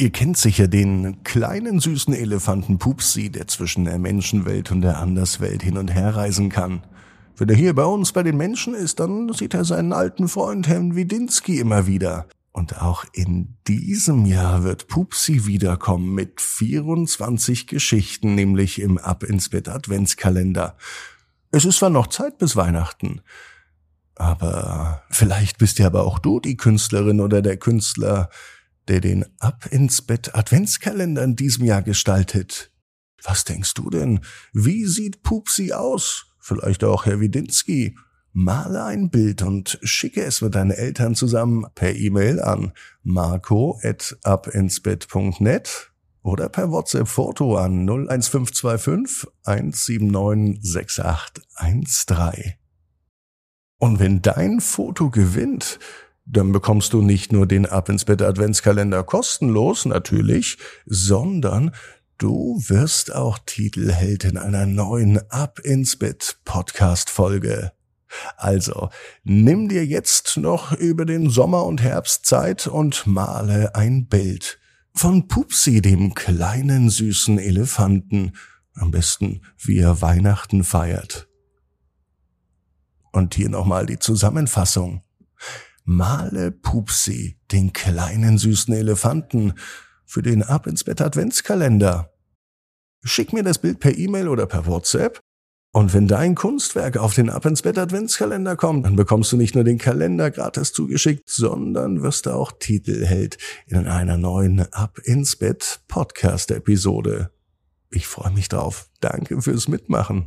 Ihr kennt sicher den kleinen süßen Elefanten Pupsi, der zwischen der Menschenwelt und der Anderswelt hin und her reisen kann. Wenn er hier bei uns bei den Menschen ist, dann sieht er seinen alten Freund Herrn Widinski immer wieder. Und auch in diesem Jahr wird Pupsi wiederkommen mit 24 Geschichten, nämlich im Ab ins Bett Adventskalender. Es ist zwar noch Zeit bis Weihnachten, aber vielleicht bist ja aber auch du die Künstlerin oder der Künstler, der den Ab ins Bett Adventskalender in diesem Jahr gestaltet. Was denkst du denn? Wie sieht Pupsi aus? Vielleicht auch Herr Widinski. Male ein Bild und schicke es mit deinen Eltern zusammen per E-Mail an marco.abinsbett.net oder per WhatsApp-Foto an 01525 179 6813. Und wenn dein Foto gewinnt, dann bekommst du nicht nur den Ab ins Bett Adventskalender kostenlos natürlich, sondern du wirst auch Titelheld in einer neuen Ab ins Bett Podcast Folge. Also, nimm dir jetzt noch über den Sommer und Herbst Zeit und male ein Bild von Pupsi, dem kleinen süßen Elefanten, am besten wie er Weihnachten feiert. Und hier nochmal die Zusammenfassung. Male Pupsi, den kleinen süßen Elefanten, für den Ab ins Bett Adventskalender. Schick mir das Bild per E-Mail oder per WhatsApp. Und wenn dein Kunstwerk auf den Ab ins Bett Adventskalender kommt, dann bekommst du nicht nur den Kalender gratis zugeschickt, sondern wirst du auch Titelheld in einer neuen Ab ins Bett Podcast Episode. Ich freue mich drauf. Danke fürs Mitmachen.